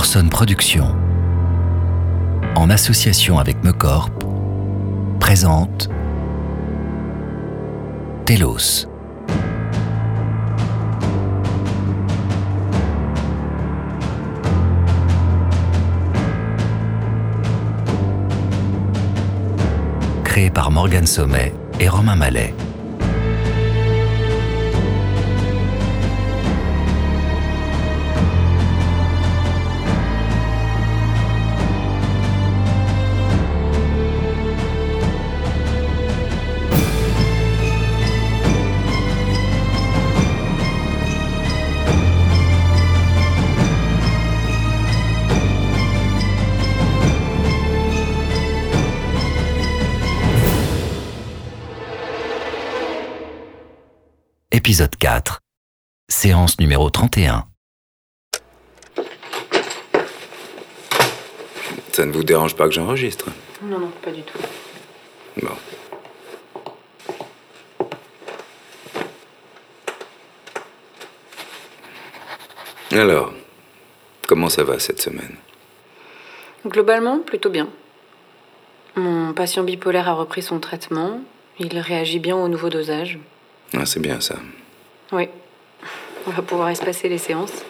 Orson Productions, en association avec Mecorp, présente Telos. Créé par Morgan Sommet et Romain Mallet. Épisode 4. Séance numéro 31. Ça ne vous dérange pas que j'enregistre? Non, non, pas du tout. Bon. Alors, comment ça va cette semaine? Globalement, plutôt bien. Mon patient bipolaire a repris son traitement. Il réagit bien au nouveau dosage. Ah, C'est bien ça. Oui. On va pouvoir espacer les séances.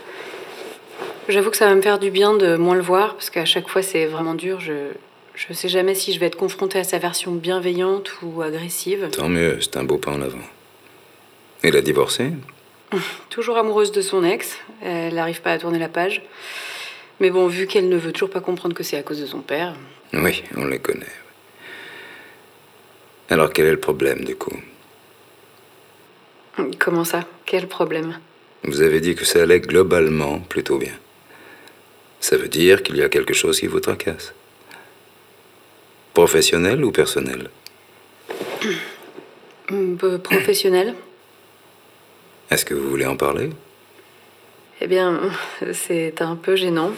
J'avoue que ça va me faire du bien de moins le voir, parce qu'à chaque fois c'est vraiment dur. Je je sais jamais si je vais être confrontée à sa version bienveillante ou agressive. Tant mieux, c'est un beau pas en avant. Il a divorcé Toujours amoureuse de son ex, elle n'arrive pas à tourner la page. Mais bon, vu qu'elle ne veut toujours pas comprendre que c'est à cause de son père, Oui, on les connaît. Alors quel est le problème du coup? Comment ça? Quel problème? Vous avez dit que ça allait globalement plutôt bien. Ça veut dire qu'il y a quelque chose qui vous tracasse. Professionnel ou personnel? Peu professionnel Est-ce que vous voulez en parler? Eh bien, c'est un peu gênant.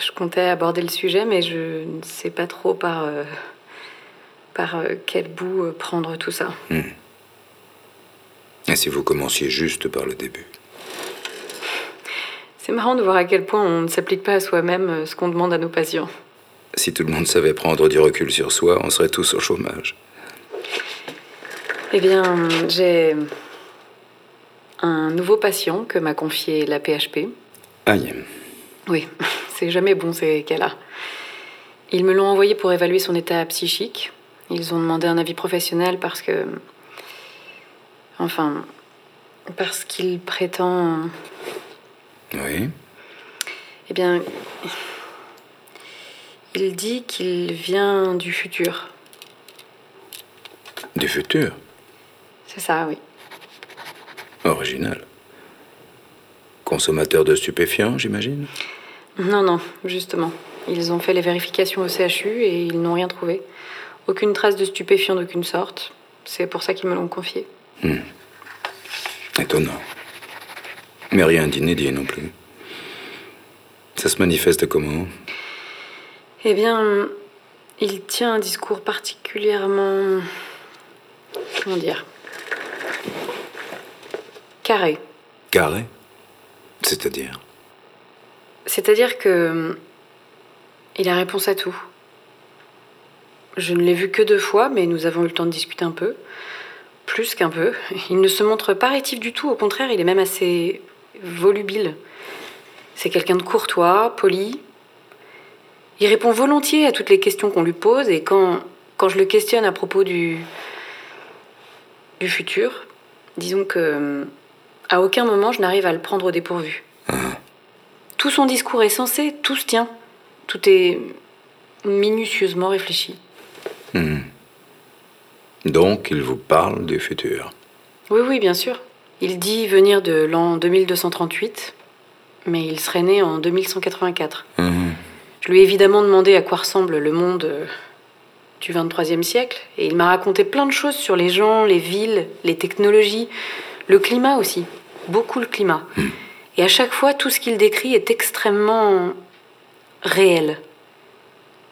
Je comptais aborder le sujet, mais je ne sais pas trop par, euh, par euh, quel bout euh, prendre tout ça. Et si vous commenciez juste par le début C'est marrant de voir à quel point on ne s'applique pas à soi-même euh, ce qu'on demande à nos patients. Si tout le monde savait prendre du recul sur soi, on serait tous au chômage. Eh bien, j'ai un nouveau patient que m'a confié la PHP. Aïe. Oui, c'est jamais bon ces cas-là. Ils me l'ont envoyé pour évaluer son état psychique. Ils ont demandé un avis professionnel parce que. Enfin. Parce qu'il prétend. Oui. Eh bien. Il dit qu'il vient du futur. Du futur? C'est ça, oui. Original. Consommateur de stupéfiants, j'imagine? Non, non, justement. Ils ont fait les vérifications au CHU et ils n'ont rien trouvé. Aucune trace de stupéfiant d'aucune sorte. C'est pour ça qu'ils me l'ont confié. Étonnant. Mais rien d'inédit non plus. Ça se manifeste comment? Eh bien, il tient un discours particulièrement. Comment dire Carré. Carré? C'est-à-dire? C'est-à-dire que. Il a réponse à tout. Je ne l'ai vu que deux fois, mais nous avons eu le temps de discuter un peu. Plus qu'un peu. Il ne se montre pas rétif du tout, au contraire, il est même assez volubile. C'est quelqu'un de courtois, poli. Il répond volontiers à toutes les questions qu'on lui pose, et quand, quand je le questionne à propos du, du futur, disons que à aucun moment je n'arrive à le prendre au dépourvu. Tout son discours est sensé, tout se tient. Tout est minutieusement réfléchi. Donc, il vous parle du futur. Oui, oui, bien sûr. Il dit venir de l'an 2238, mais il serait né en 2184. Je lui ai évidemment demandé à quoi ressemble le monde euh, du 23e siècle, et il m'a raconté plein de choses sur les gens, les villes, les technologies, le climat aussi. Beaucoup le climat. Et à chaque fois, tout ce qu'il décrit est extrêmement réel.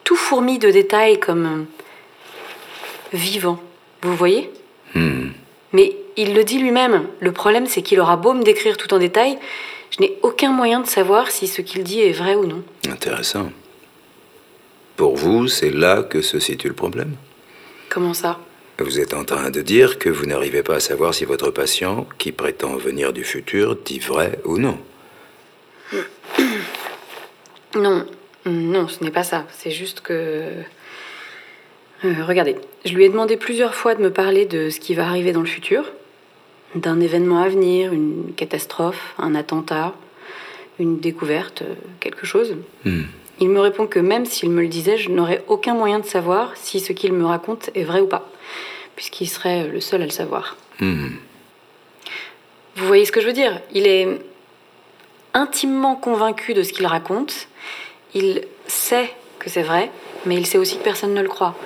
Tout fourmi de détails comme euh, vivant. Vous voyez Mais il le dit lui-même. Le problème, c'est qu'il aura beau me décrire tout en détail, Je n'ai aucun moyen de savoir si ce qu'il dit est vrai ou non. Intéressant. Pour vous, c'est là que se situe le problème Comment ça? Vous êtes en train de dire que vous n'arrivez pas à savoir si votre patient, qui prétend venir du futur, dit vrai ou non. Non, non, ce n'est pas ça. C'est juste que... Euh, regardez, je lui ai demandé plusieurs fois de me parler de ce qui va arriver dans le futur, d'un événement à venir, une catastrophe, un attentat, une découverte, euh, quelque chose. Hmm. Il me répond que même s'il me le disait, je n'aurais aucun moyen de savoir si ce qu'il me raconte est vrai ou pas, puisqu'il serait le seul à le savoir. Hmm. Vous voyez ce que je veux dire? Il est intimement convaincu de ce qu'il raconte, il sait que c'est vrai, mais il sait aussi que personne ne le croit.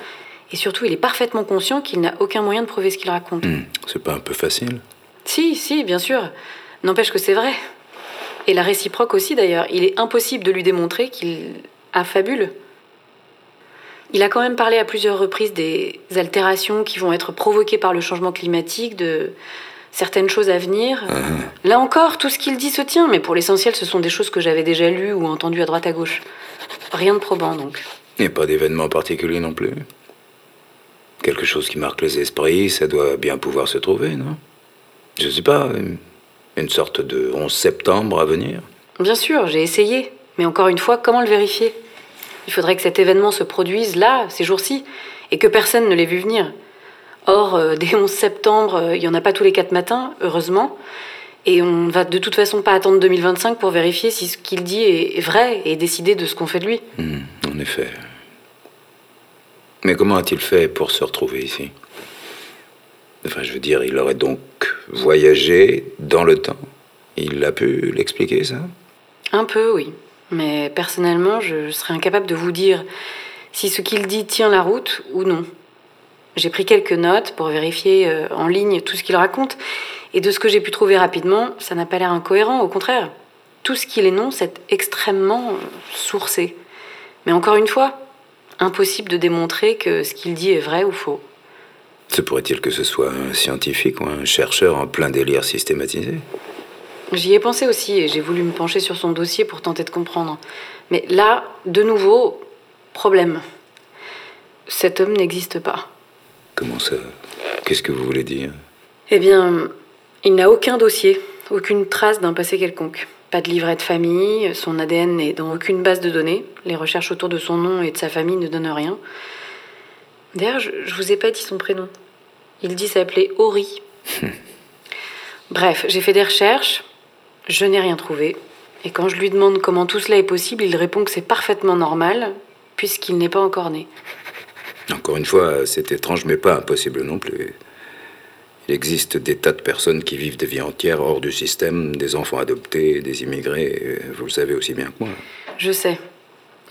Et surtout, il est parfaitement conscient qu'il n'a aucun moyen de prouver ce qu'il raconte. Hmm. C'est pas un peu facile Si, si, bien sûr. N'empêche que c'est vrai. Et la réciproque aussi, d'ailleurs. Il est impossible de lui démontrer qu'il affabule. Il a quand même parlé à plusieurs reprises des altérations qui vont être provoquées par le changement climatique, de certaines choses à venir. Là encore, tout ce qu'il dit se tient, mais pour l'essentiel, ce sont des choses que j'avais déjà lues ou entendues à droite à gauche. Rien de probant, donc. Et pas d'événement particulier non plus Quelque chose qui marque les esprits, ça doit bien pouvoir se trouver, non? Je sais pas, une- une sorte de 11 septembre à venir Bien sûr, j'ai essayé. Mais encore une fois, comment le vérifier? Il faudrait que cet événement se produise là, ces jours-ci, et que personne ne l'ait vu venir. Or, euh, dès 11 septembre, euh, il n'y en a pas tous les quatre matins, heureusement. Et on ne va de toute façon pas attendre 2025 pour vérifier si ce qu'il dit est est vrai et décider de ce qu'on fait de lui. Hmm, En effet. Mais comment a-t-il fait pour se retrouver ici? Enfin, je veux dire, il aurait donc voyagé dans le temps. Il a pu l'expliquer, ça? Un peu, oui. Mais personnellement, je serais incapable de vous dire si ce qu'il dit tient la route ou non. J'ai pris quelques notes pour vérifier euh, en ligne tout ce qu'il raconte, et de ce que j'ai pu trouver rapidement, ça n'a pas l'air incohérent, au contraire. Tout ce qu'il énonce est extrêmement euh, sourcé. Mais encore une fois, impossible de démontrer que ce qu'il dit est vrai ou faux. Se pourrait-il que ce soit un scientifique ou un chercheur en plein délire systématisé? J'y ai pensé aussi et j'ai voulu me pencher sur son dossier pour tenter de comprendre. Mais là, de nouveau, problème. Cet homme n'existe pas. Comment ça? Qu'est-ce que vous voulez dire? Eh bien, il n'a aucun dossier, aucune trace d'un passé quelconque. Pas de livret de famille, son ADN n'est dans aucune base de données, les recherches autour de son nom et de sa famille ne donnent rien. D'ailleurs, je, je vous ai pas dit son prénom. Il dit s'appeler Ori. Bref, j'ai fait des recherches, je n'ai rien trouvé. Et quand je lui demande comment tout cela est possible, il répond que c'est parfaitement normal, puisqu'il n'est pas encore né. Encore une fois, c'est étrange, mais pas impossible non plus. Il existe des tas de personnes qui vivent des vies entières hors du système, des enfants adoptés, des immigrés, euh, vous le savez aussi bien que moi. Je sais.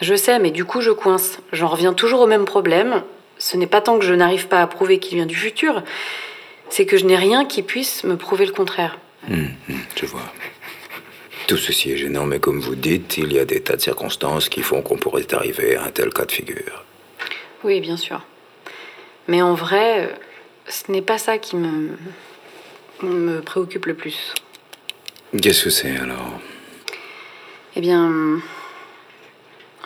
Je sais, mais du coup, je coince. J'en reviens toujours au même problème. Ce n'est pas tant que je n'arrive pas à prouver qu'il vient du futur, c'est que je n'ai rien qui puisse me prouver le contraire. Hum, je vois. Tout ceci est gênant, mais comme vous dites, il y a des tas de circonstances qui font qu'on pourrait arriver à un tel cas de figure. Oui, bien sûr. Mais en vrai, ce n'est pas ça qui me, me préoccupe le plus. Qu'est-ce que c'est alors? Eh bien,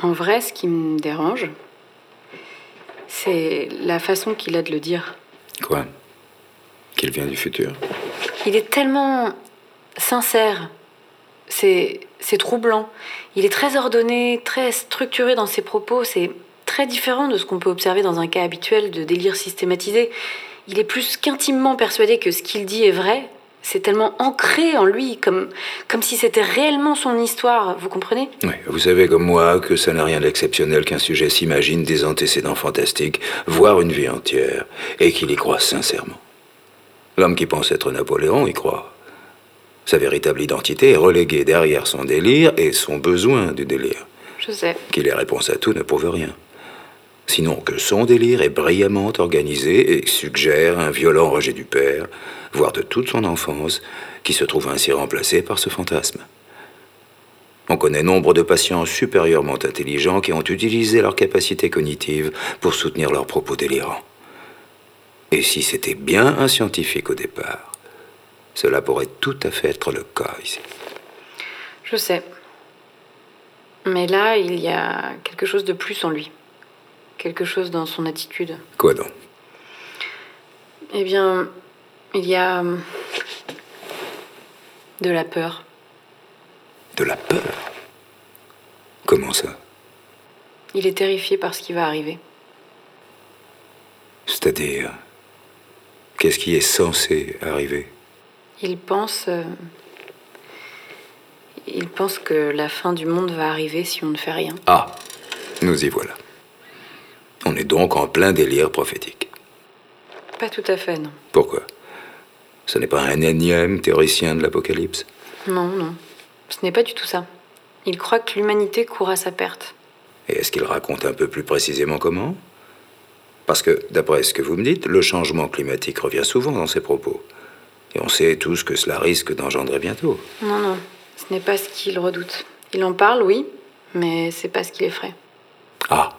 en vrai, ce qui me dérange, c'est la façon qu'il a de le dire. Quoi? Qu'il vient du futur? Il est tellement sincère. C'est, c'est troublant. Il est très ordonné, très structuré dans ses propos. C'est très différent de ce qu'on peut observer dans un cas habituel de délire systématisé. Il est plus qu'intimement persuadé que ce qu'il dit est vrai. C'est tellement ancré en lui, comme, comme si c'était réellement son histoire. Vous comprenez? Oui, vous savez comme moi que ça n'a rien d'exceptionnel qu'un sujet s'imagine des antécédents fantastiques, voire une vie entière, et qu'il y croit sincèrement. L'homme qui pense être Napoléon y croit. Sa véritable identité est reléguée derrière son délire et son besoin du délire. Je sais. Qu'il ait réponse à tout ne prouve rien. Sinon que son délire est brillamment organisé et suggère un violent rejet du père, voire de toute son enfance, qui se trouve ainsi remplacé par ce fantasme. On connaît nombre de patients supérieurement intelligents qui ont utilisé leur capacité cognitive pour soutenir leurs propos délirants. Et si c'était bien un scientifique au départ, cela pourrait tout à fait être le cas ici. Je sais. Mais là, il y a quelque chose de plus en lui. Quelque chose dans son attitude. Quoi donc? Eh bien, il y a hum, de la peur. De la peur? Comment ça? Il est terrifié par ce qui va arriver. C'est-à-dire Qu'est-ce qui est censé arriver? Il pense. euh, il pense que la fin du monde va arriver si on ne fait rien. Ah, nous y voilà. On est donc en plein délire prophétique. Pas tout à fait, non. Pourquoi? Ce n'est pas un énième théoricien de l'Apocalypse? Non, non. Ce n'est pas du tout ça. Il croit que l'humanité court à sa perte. Et est-ce qu'il raconte un peu plus précisément comment? Parce que, d'après ce que vous me dites, le changement climatique revient souvent dans ses propos. Et on sait tous que cela risque d'engendrer bientôt. Non, non. Ce n'est pas ce qu'il redoute. Il en parle, oui, mais c'est pas ce qui l'effraie. Ah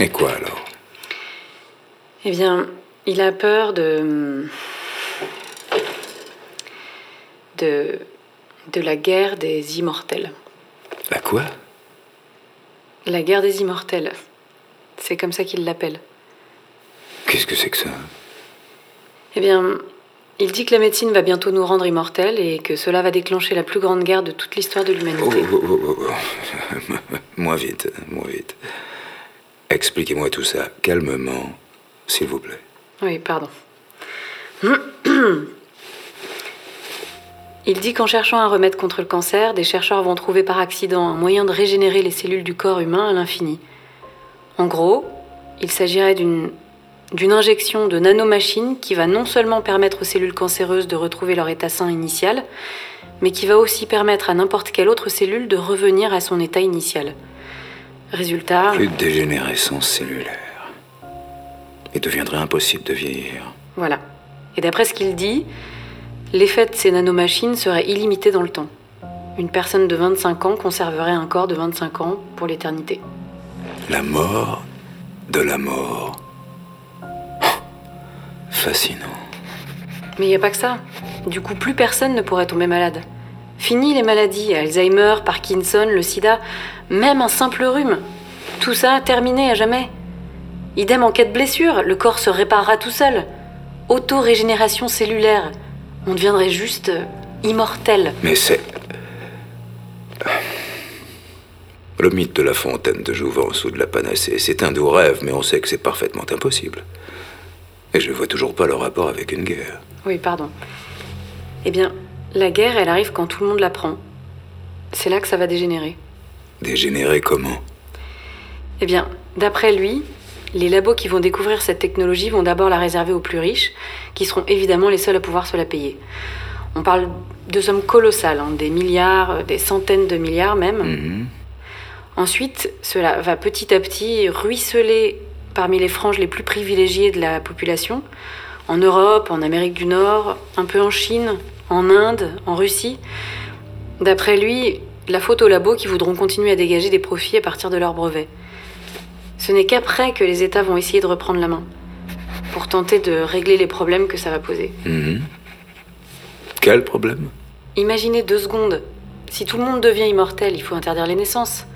Et quoi alors? Eh bien, il a peur de. de. de la guerre des immortels. La quoi? La guerre des immortels. C'est comme ça qu'il l'appelle. Qu'est-ce que c'est que ça? Eh bien, il dit que la médecine va bientôt nous rendre immortels et que cela va déclencher la plus grande guerre de toute l'histoire de Oh, l'humanité. oh, oh, oh, oh. moins vite, moins vite. Expliquez-moi tout ça calmement, s'il vous plaît. Oui, pardon. Il dit qu'en cherchant un remède contre le cancer, des chercheurs vont trouver par accident un moyen de régénérer les cellules du corps humain à l'infini. En gros, il s'agirait d'une d'une injection de nanomachines qui va non seulement permettre aux cellules cancéreuses de retrouver leur état sain initial, mais qui va aussi permettre à n'importe quelle autre cellule de revenir à son état initial. Résultat, Plus de dégénérescence cellulaire. Il deviendrait impossible de vieillir. Voilà. Et d'après ce qu'il dit, l'effet de ces nanomachines serait illimité dans le temps. Une personne de 25 ans conserverait un corps de 25 ans pour l'éternité. La mort de la mort. Fascinant. Mais il n'y a pas que ça. Du coup, plus personne ne pourrait tomber malade. Fini les maladies, Alzheimer, Parkinson, le sida, même un simple rhume. Tout ça terminé à jamais. Idem en cas de blessure, le corps se réparera tout seul. Auto-régénération cellulaire. On deviendrait juste euh, immortel. Mais c'est. Le mythe de la fontaine de jouvence ou de la panacée, c'est un doux rêve, mais on sait que c'est parfaitement impossible. Et je vois toujours pas le rapport avec une guerre. Oui, pardon. Eh bien, la guerre, elle arrive quand tout le monde la prend. C'est là que ça va dégénérer. Dégénérer comment? Eh bien, d'après lui, les labos qui vont découvrir cette technologie vont d'abord la réserver aux plus riches, qui seront évidemment les seuls à pouvoir se la payer. On parle de sommes colossales, hein, des milliards, euh, des centaines de milliards même. Mhm. Ensuite, cela va petit à petit ruisseler parmi les franges les plus privilégiées de la population, en Europe, en Amérique du Nord, un peu en Chine, en Inde, en Russie. D'après lui, la faute aux labos qui voudront continuer à dégager des profits à partir de leurs brevets. Ce n'est qu'après que les États vont essayer de reprendre la main, pour tenter de régler les problèmes que ça va poser. Mhm. Quel problème? Imaginez deux secondes. Si tout le monde devient immortel, il faut interdire les naissances.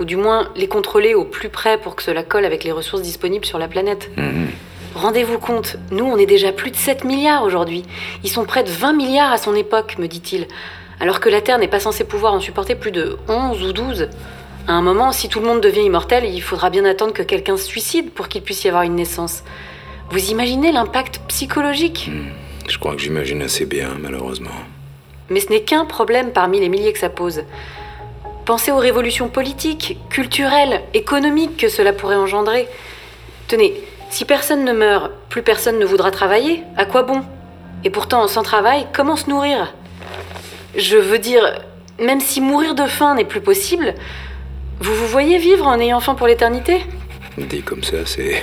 Ou du moins les contrôler au plus près pour que cela colle avec les ressources disponibles sur la planète. Mhm. Rendez-vous compte, nous on est déjà plus de 7 milliards aujourd'hui. Ils sont près de 20 milliards à son époque, me dit-il. Alors que la Terre n'est pas censée pouvoir en supporter plus de 11 ou 12. À un moment, si tout le monde devient immortel, il faudra bien attendre que quelqu'un se suicide pour qu'il puisse y avoir une naissance. Vous imaginez l'impact psychologique? Je crois que j'imagine assez bien, malheureusement. Mais ce n'est qu'un problème parmi les milliers que ça pose. Pensez aux révolutions politiques, culturelles, économiques que cela pourrait engendrer. Tenez, si personne ne meurt, plus personne ne voudra travailler, à quoi bon? Et pourtant, sans travail, comment se nourrir? Je veux dire, même si mourir de faim n'est plus possible, vous vous voyez vivre en ayant faim pour l'éternité? Dit comme ça, c'est.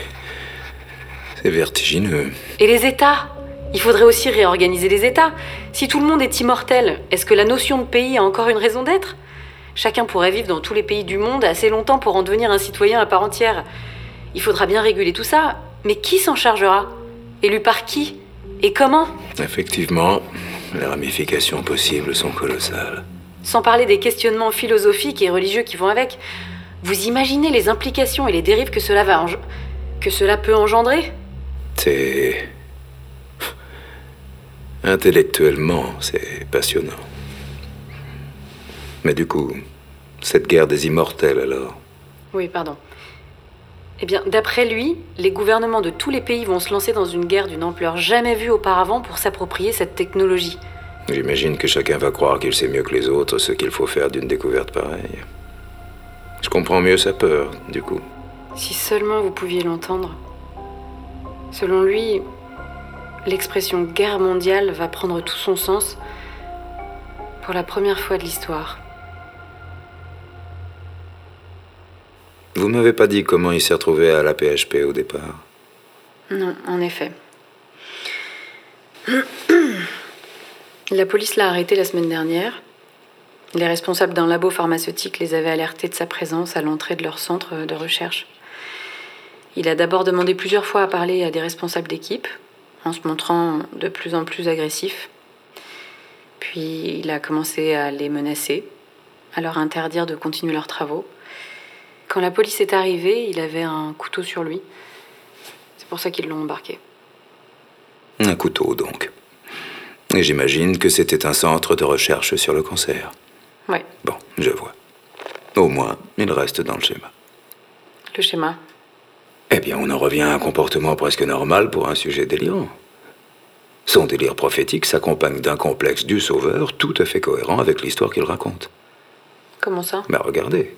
C'est vertigineux. Et les États? Il faudrait aussi réorganiser les États. Si tout le monde est immortel, est-ce que la notion de pays a encore une raison d'être? Chacun pourrait vivre dans tous les pays du monde assez longtemps pour en devenir un citoyen à part entière. Il faudra bien réguler tout ça. Mais qui s'en chargera? Élu par qui? Et comment? Effectivement, les ramifications possibles sont colossales. Sans parler des questionnements philosophiques et religieux qui vont avec. Vous imaginez les implications et les dérives que cela va que cela peut engendrer? C'est intellectuellement, c'est passionnant. Mais du coup, cette guerre des immortels alors? Oui, pardon. Eh bien, d'après lui, les gouvernements de tous les pays vont se lancer dans une guerre d'une ampleur jamais vue auparavant pour s'approprier cette technologie. J'imagine que chacun va croire qu'il sait mieux que les autres ce qu'il faut faire d'une découverte pareille. Je comprends mieux sa peur, du coup. Si seulement vous pouviez l'entendre. Selon lui, l'expression guerre mondiale va prendre tout son sens pour la première fois de l'histoire. Vous m'avez pas dit comment il s'est retrouvé à la PHP au départ Non, en effet. La police l'a arrêté la semaine dernière. Les responsables d'un labo pharmaceutique les avaient alertés de sa présence à l'entrée de leur centre de recherche. Il a d'abord demandé plusieurs fois à parler à des responsables d'équipe, en se montrant de plus en plus agressif. Puis il a commencé à les menacer, à leur interdire de continuer leurs travaux. Quand la police est arrivée, il avait un couteau sur lui. C'est pour ça qu'ils l'ont embarqué. Un couteau, donc. Et j'imagine que c'était un centre de recherche sur le cancer. Oui. Bon, je vois. Au moins, il reste dans le schéma. Le schéma Eh bien, on en revient à un comportement presque normal pour un sujet délirant. Son délire prophétique s'accompagne d'un complexe du sauveur tout à fait cohérent avec l'histoire qu'il raconte. Comment ça? Mais regardez,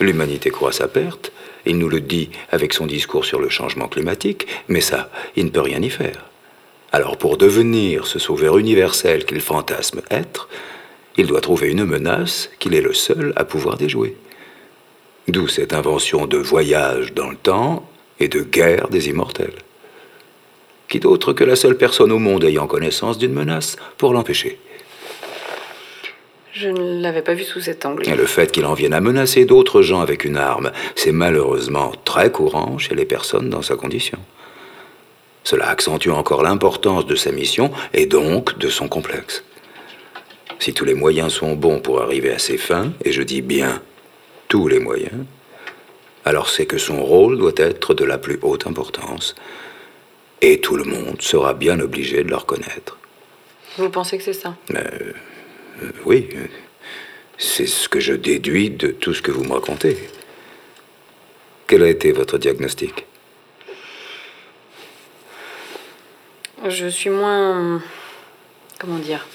L'humanité croit sa perte, il nous le dit avec son discours sur le changement climatique, mais ça, il ne peut rien y faire. Alors pour devenir ce sauveur universel qu'il fantasme être, il doit trouver une menace qu'il est le seul à pouvoir déjouer. D'où cette invention de voyage dans le temps et de guerre des immortels. Qui d'autre que la seule personne au monde ayant connaissance d'une menace pour l'empêcher? Je ne l'avais pas vu sous cet angle. Et le fait qu'il en vienne à menacer d'autres gens avec une arme, c'est malheureusement très courant chez les personnes dans sa condition. Cela accentue encore l'importance de sa mission et donc de son complexe. Si tous les moyens sont bons pour arriver à ses fins, et je dis bien tous les moyens, alors c'est que son rôle doit être de la plus haute importance, et tout le monde sera bien obligé de le reconnaître. Vous pensez que c'est ça? Euh, euh, oui, c'est ce que je déduis de tout ce que vous me racontez. Quel a été votre diagnostic? Je suis moins... Comment dire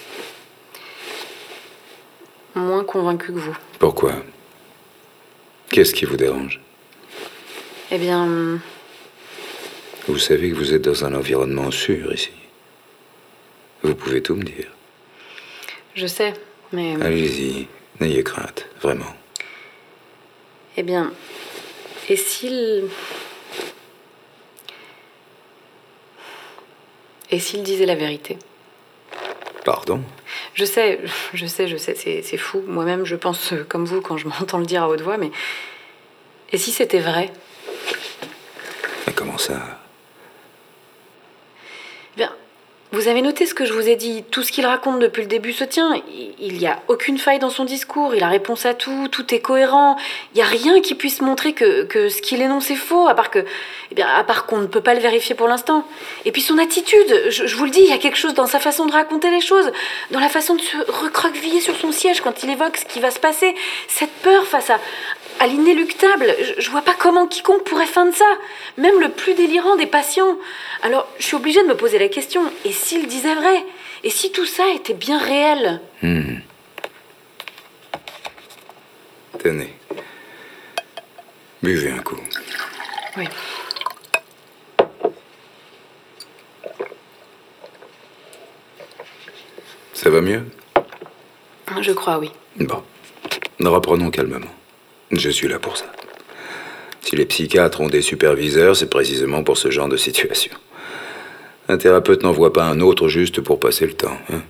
Moins convaincu que vous. Pourquoi? Qu'est-ce qui vous dérange? Eh bien... Vous savez que vous êtes dans un environnement sûr ici. Vous pouvez tout me dire. Je sais, mais... Allez-y, n'ayez crainte, vraiment. Eh bien, et s'il... Et s'il disait la vérité? Pardon? Je sais, je sais, je sais, c'est fou. Moi-même, je pense comme vous quand je m'entends le dire à haute voix, mais... Et si c'était vrai? Mais comment ça Bien, vous avez noté ce que je vous ai dit Tout ce qu'il raconte depuis le début se tient. Il n'y a aucune faille dans son discours, il a réponse à tout, tout est cohérent. Il n'y a rien qui puisse montrer que, ce qu'il énonce est faux, à part eh qu'on ne peut pas le vérifier pour l'instant. Et puis son attitude, je, je, vous le dis, il y a quelque chose dans sa façon de raconter les choses, dans la façon de se recroqueviller sur son siège quand il évoque ce qui va se passer. Cette peur face à, à l'inéluctable. Je, vois pas comment quiconque pourrait feindre ça, même le plus délirant des patients. Alors, je suis obligée de me poser la question et s'il disait vrai? Et si tout ça était bien réel? Hmm. Tenez. Buvez un coup. Oui. Ça va mieux? Je crois, oui. Bon. Reprenons calmement. Je suis là pour ça. Si les psychiatres ont des superviseurs, c'est précisément pour ce genre de situation. Un thérapeute n'envoie pas un autre juste pour passer le temps. Hein.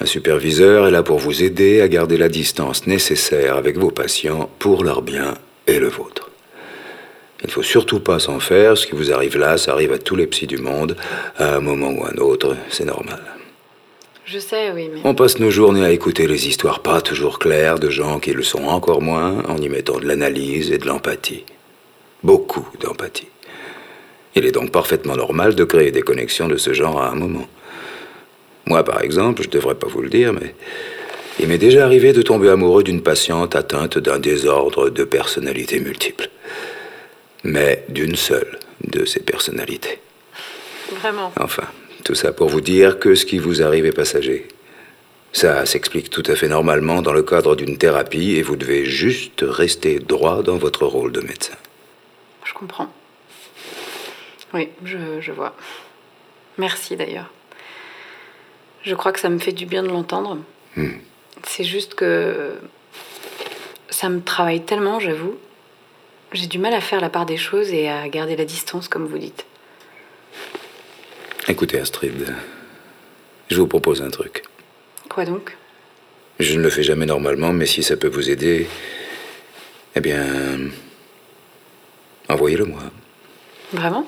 Un superviseur est là pour vous aider à garder la distance nécessaire avec vos patients pour leur bien et le vôtre. Il ne faut surtout pas s'en faire. Ce qui vous arrive là, ça arrive à tous les psys du monde. À un moment ou un autre, c'est normal. Je sais, oui, mais. On passe nos journées à écouter les histoires pas toujours claires de gens qui le sont encore moins en y mettant de l'analyse et de l'empathie. Beaucoup d'empathie. Il est donc parfaitement normal de créer des connexions de ce genre à un moment. Moi, par exemple, je devrais pas vous le dire, mais il m'est déjà arrivé de tomber amoureux d'une patiente atteinte d'un désordre de personnalité multiple. Mais d'une seule de ces personnalités. Vraiment. Enfin, tout ça pour vous dire que ce qui vous arrive est passager. Ça s'explique tout à fait normalement dans le cadre d'une thérapie et vous devez juste rester droit dans votre rôle de médecin. Je comprends. Oui, je, je vois. Merci d'ailleurs. Je crois que ça me fait du bien de l'entendre. Hmm. C'est juste que ça me travaille tellement, j'avoue. J'ai du mal à faire la part des choses et à garder la distance, comme vous dites. Écoutez, Astrid, je vous propose un truc. Quoi donc? Je ne le fais jamais normalement, mais si ça peut vous aider, eh bien, envoyez-le moi. Vraiment?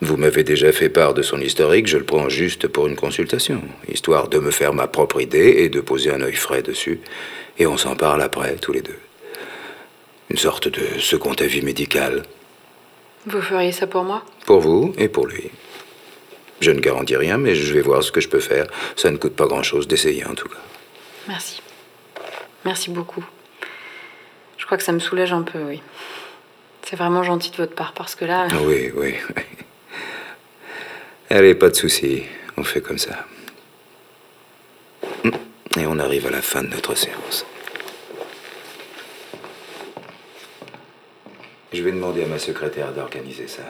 Vous m'avez déjà fait part de son historique, je le prends juste pour une consultation, histoire de me faire ma propre idée et de poser un œil frais dessus, et on s'en parle après, tous les deux. Une sorte de second avis médical, Vous feriez ça pour moi? Pour vous et pour lui. Je ne garantis rien, mais je vais voir ce que je peux faire. Ça ne coûte pas grand-chose d'essayer en tout cas. Merci. Merci beaucoup. Je crois que ça me soulage un peu, oui. C'est vraiment gentil de votre part parce que là, Oui, oui, oui. Allez, pas de souci. On fait comme ça. Et on arrive à la fin de notre séance. Je vais demander à ma secrétaire d'organiser ça.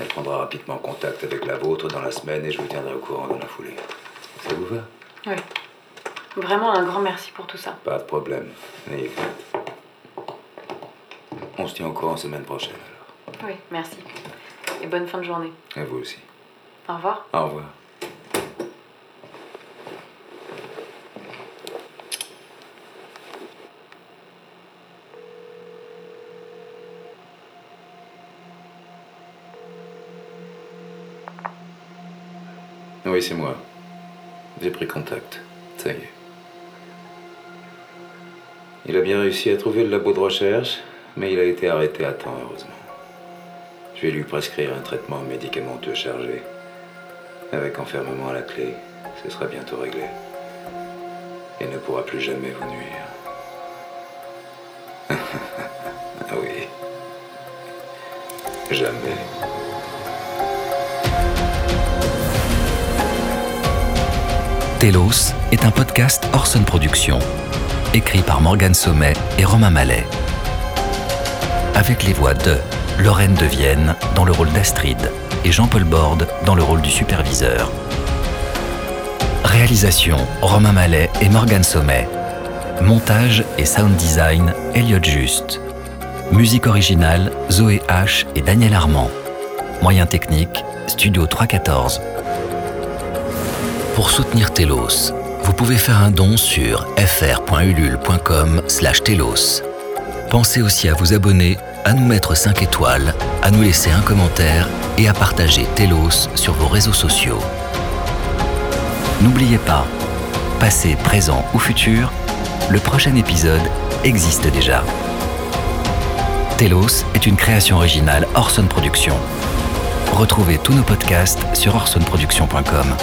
Elle prendra rapidement contact avec la vôtre dans la semaine et je vous tiendrai au courant dans la foulée. Ça vous va? Oui. Vraiment un grand merci pour tout ça. Pas de problème. N'ayez crainte. On se tient au courant semaine prochaine alors. Oui, merci. Et bonne fin de journée. Et vous aussi. Au revoir. Au revoir. Oui, c'est moi. J'ai pris contact. Ça y est. Il a bien réussi à trouver le labo de recherche, mais il a été arrêté à temps, heureusement. Je vais lui prescrire un traitement médicamenteux chargé. Avec enfermement à la clé, ce sera bientôt réglé. Il ne pourra plus jamais vous nuire. ah oui. Jamais. Telos est un podcast Orson Productions, écrit par Morgane Sommet et Romain Mallet. Avec les voix de Lorraine de Vienne dans le rôle d'Astrid et Jean-Paul Borde dans le rôle du superviseur. Réalisation Romain Mallet et Morgane Sommet. Montage et sound design Elliot Juste. Musique originale Zoé H et Daniel Armand. Moyens techniques Studio 314. Pour soutenir Telos, vous pouvez faire un don sur fr.ulule.com telos. Pensez aussi à vous abonner, à nous mettre 5 étoiles, à nous laisser un commentaire et à partager Telos sur vos réseaux sociaux. N'oubliez pas, passé, présent ou futur, le prochain épisode existe déjà. Telos est une création originale Orson Productions. Retrouvez tous nos podcasts sur orsonproduction.com.